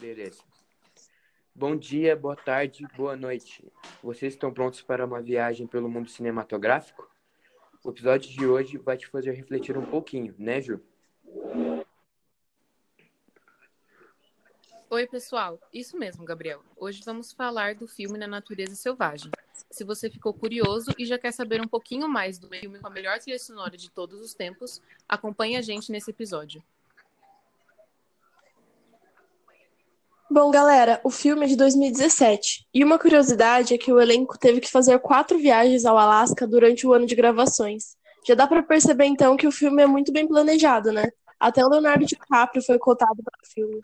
Beleza. Bom dia, boa tarde, boa noite. Vocês estão prontos para uma viagem pelo mundo cinematográfico? O episódio de hoje vai te fazer refletir um pouquinho, né, Ju? Oi, pessoal. Isso mesmo, Gabriel. Hoje vamos falar do filme Na Natureza Selvagem. Se você ficou curioso e já quer saber um pouquinho mais do filme com a melhor trilha sonora de todos os tempos, acompanhe a gente nesse episódio. Bom, galera, o filme é de 2017. E uma curiosidade é que o elenco teve que fazer quatro viagens ao Alasca durante o ano de gravações. Já dá para perceber então que o filme é muito bem planejado, né? Até o Leonardo DiCaprio foi cotado para o filme.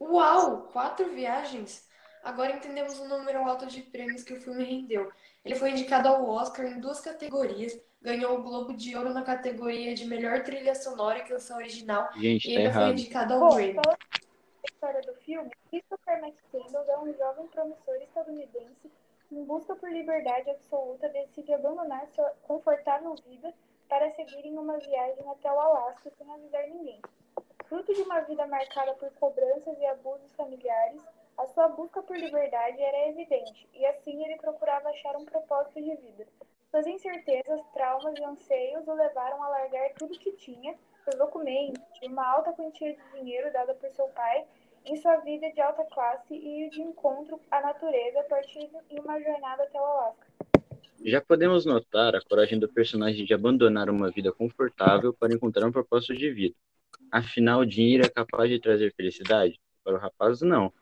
Uau! Quatro viagens? Agora entendemos o número alto de prêmios que o filme rendeu. Ele foi indicado ao Oscar em duas categorias, ganhou o Globo de Ouro na categoria de melhor trilha sonora e canção original Gente, e tá ainda foi errado. indicado ao Grammy. falando da história do filme, Christopher McCandless é um jovem promissor estadunidense que, em busca por liberdade absoluta, decide abandonar sua confortável vida para seguir em uma viagem até o Alasca sem avisar ninguém. Fruto de uma vida marcada por cobranças e abusos familiares, a sua busca por liberdade era evidente, e assim ele procurava achar um propósito de vida. Suas incertezas, traumas e anseios o levaram a largar tudo que tinha, seus documentos uma alta quantia de dinheiro dada por seu pai em sua vida de alta classe e de encontro à natureza partindo em uma jornada até o Alasca. Já podemos notar a coragem do personagem de abandonar uma vida confortável para encontrar um propósito de vida. Afinal, o dinheiro é capaz de trazer felicidade? Para o rapaz, não.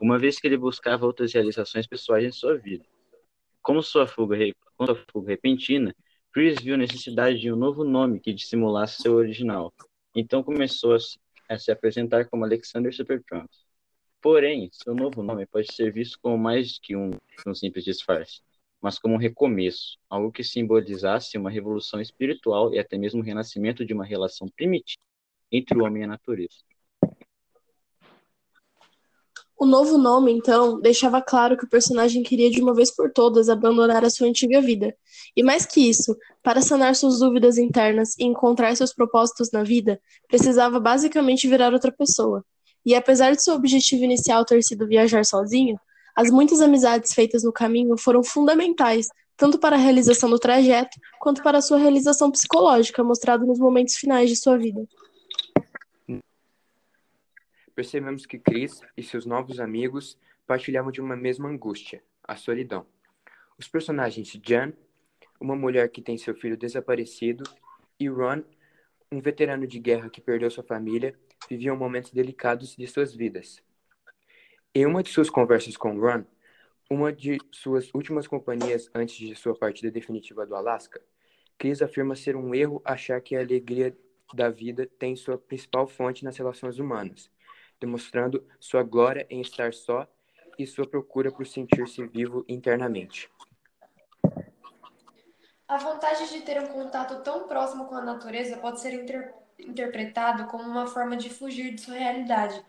Uma vez que ele buscava outras realizações pessoais em sua vida. Como sua fuga, com sua fuga repentina, Chris viu a necessidade de um novo nome que dissimulasse seu original. Então começou a se, a se apresentar como Alexander Supertramp. Porém, seu novo nome pode ser visto como mais que um, um simples disfarce mas como um recomeço, algo que simbolizasse uma revolução espiritual e até mesmo o renascimento de uma relação primitiva entre o homem e a natureza. O novo nome, então, deixava claro que o personagem queria de uma vez por todas abandonar a sua antiga vida. E mais que isso, para sanar suas dúvidas internas e encontrar seus propósitos na vida, precisava basicamente virar outra pessoa. E apesar de seu objetivo inicial ter sido viajar sozinho, as muitas amizades feitas no caminho foram fundamentais, tanto para a realização do trajeto, quanto para a sua realização psicológica, mostrada nos momentos finais de sua vida. Percebemos que Chris e seus novos amigos partilhavam de uma mesma angústia, a solidão. Os personagens Jan, uma mulher que tem seu filho desaparecido, e Ron, um veterano de guerra que perdeu sua família, viviam momentos delicados de suas vidas. Em uma de suas conversas com Ron, uma de suas últimas companhias antes de sua partida definitiva do Alasca, Chris afirma ser um erro achar que a alegria da vida tem sua principal fonte nas relações humanas, demonstrando sua glória em estar só e sua procura por sentir-se vivo internamente. A vontade de ter um contato tão próximo com a natureza pode ser inter- interpretado como uma forma de fugir de sua realidade,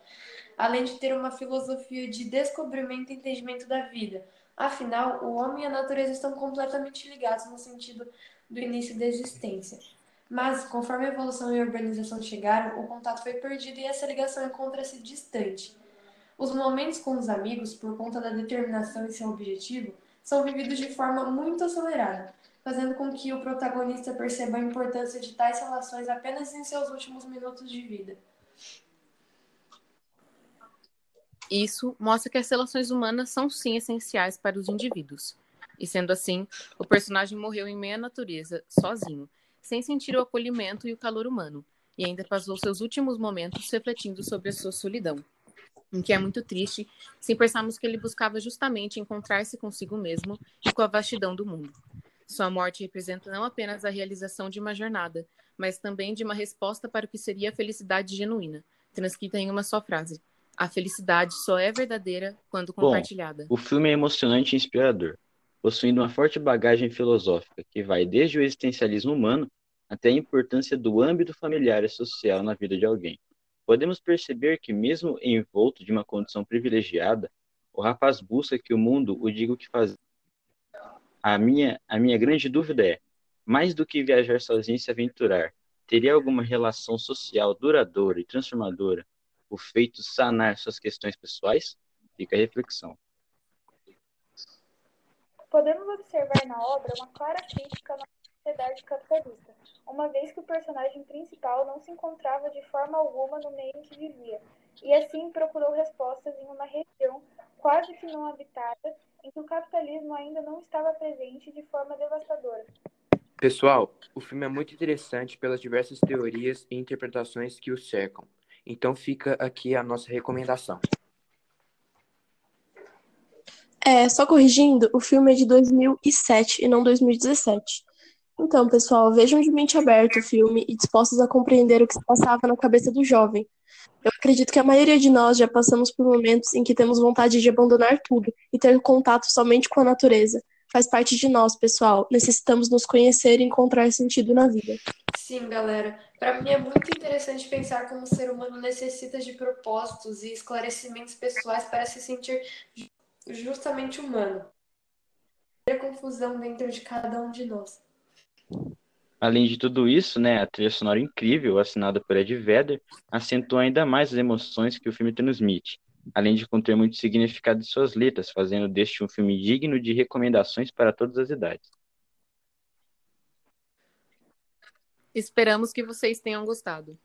além de ter uma filosofia de descobrimento e entendimento da vida. Afinal, o homem e a natureza estão completamente ligados no sentido do início da existência. Mas, conforme a evolução e a urbanização chegaram, o contato foi perdido e essa ligação encontra-se distante. Os momentos com os amigos, por conta da determinação e seu objetivo, são vividos de forma muito acelerada, fazendo com que o protagonista perceba a importância de tais relações apenas em seus últimos minutos de vida. Isso mostra que as relações humanas são sim essenciais para os indivíduos. E sendo assim, o personagem morreu em meia natureza, sozinho, sem sentir o acolhimento e o calor humano, e ainda passou seus últimos momentos refletindo sobre a sua solidão. O que é muito triste, se pensarmos que ele buscava justamente encontrar-se consigo mesmo e com a vastidão do mundo. Sua morte representa não apenas a realização de uma jornada, mas também de uma resposta para o que seria a felicidade genuína, transcrita em uma só frase: A felicidade só é verdadeira quando Bom, compartilhada. O filme é emocionante e inspirador, possuindo uma forte bagagem filosófica que vai desde o existencialismo humano até a importância do âmbito familiar e social na vida de alguém. Podemos perceber que, mesmo envolto de uma condição privilegiada, o rapaz busca que o mundo o diga o que fazer. A minha, a minha grande dúvida é: mais do que viajar sozinho e se aventurar, teria alguma relação social duradoura e transformadora o feito sanar suas questões pessoais? Fica a reflexão. Podemos observar na obra uma clara crítica à sociedade capitalista, uma vez que o personagem principal não se encontrava de forma alguma no meio em que vivia, e assim procurou respostas em uma região quase que não habitada, em que o capitalismo ainda não estava presente de forma devastadora. Pessoal, o filme é muito interessante pelas diversas teorias e interpretações que o cercam. Então fica aqui a nossa recomendação. É, só corrigindo, o filme é de 2007 e não 2017. Então, pessoal, vejam de mente aberta o filme e dispostos a compreender o que se passava na cabeça do jovem. Eu acredito que a maioria de nós já passamos por momentos em que temos vontade de abandonar tudo e ter contato somente com a natureza. Faz parte de nós, pessoal. Necessitamos nos conhecer e encontrar sentido na vida. Sim, galera. Para mim é muito interessante pensar como o ser humano necessita de propósitos e esclarecimentos pessoais para se sentir justamente humano. A confusão dentro de cada um de nós. Além de tudo isso, né, a trilha sonora incrível, assinada por Ed Vedder, acentua ainda mais as emoções que o filme transmite, além de conter muito significado de suas letras, fazendo deste um filme digno de recomendações para todas as idades. Esperamos que vocês tenham gostado.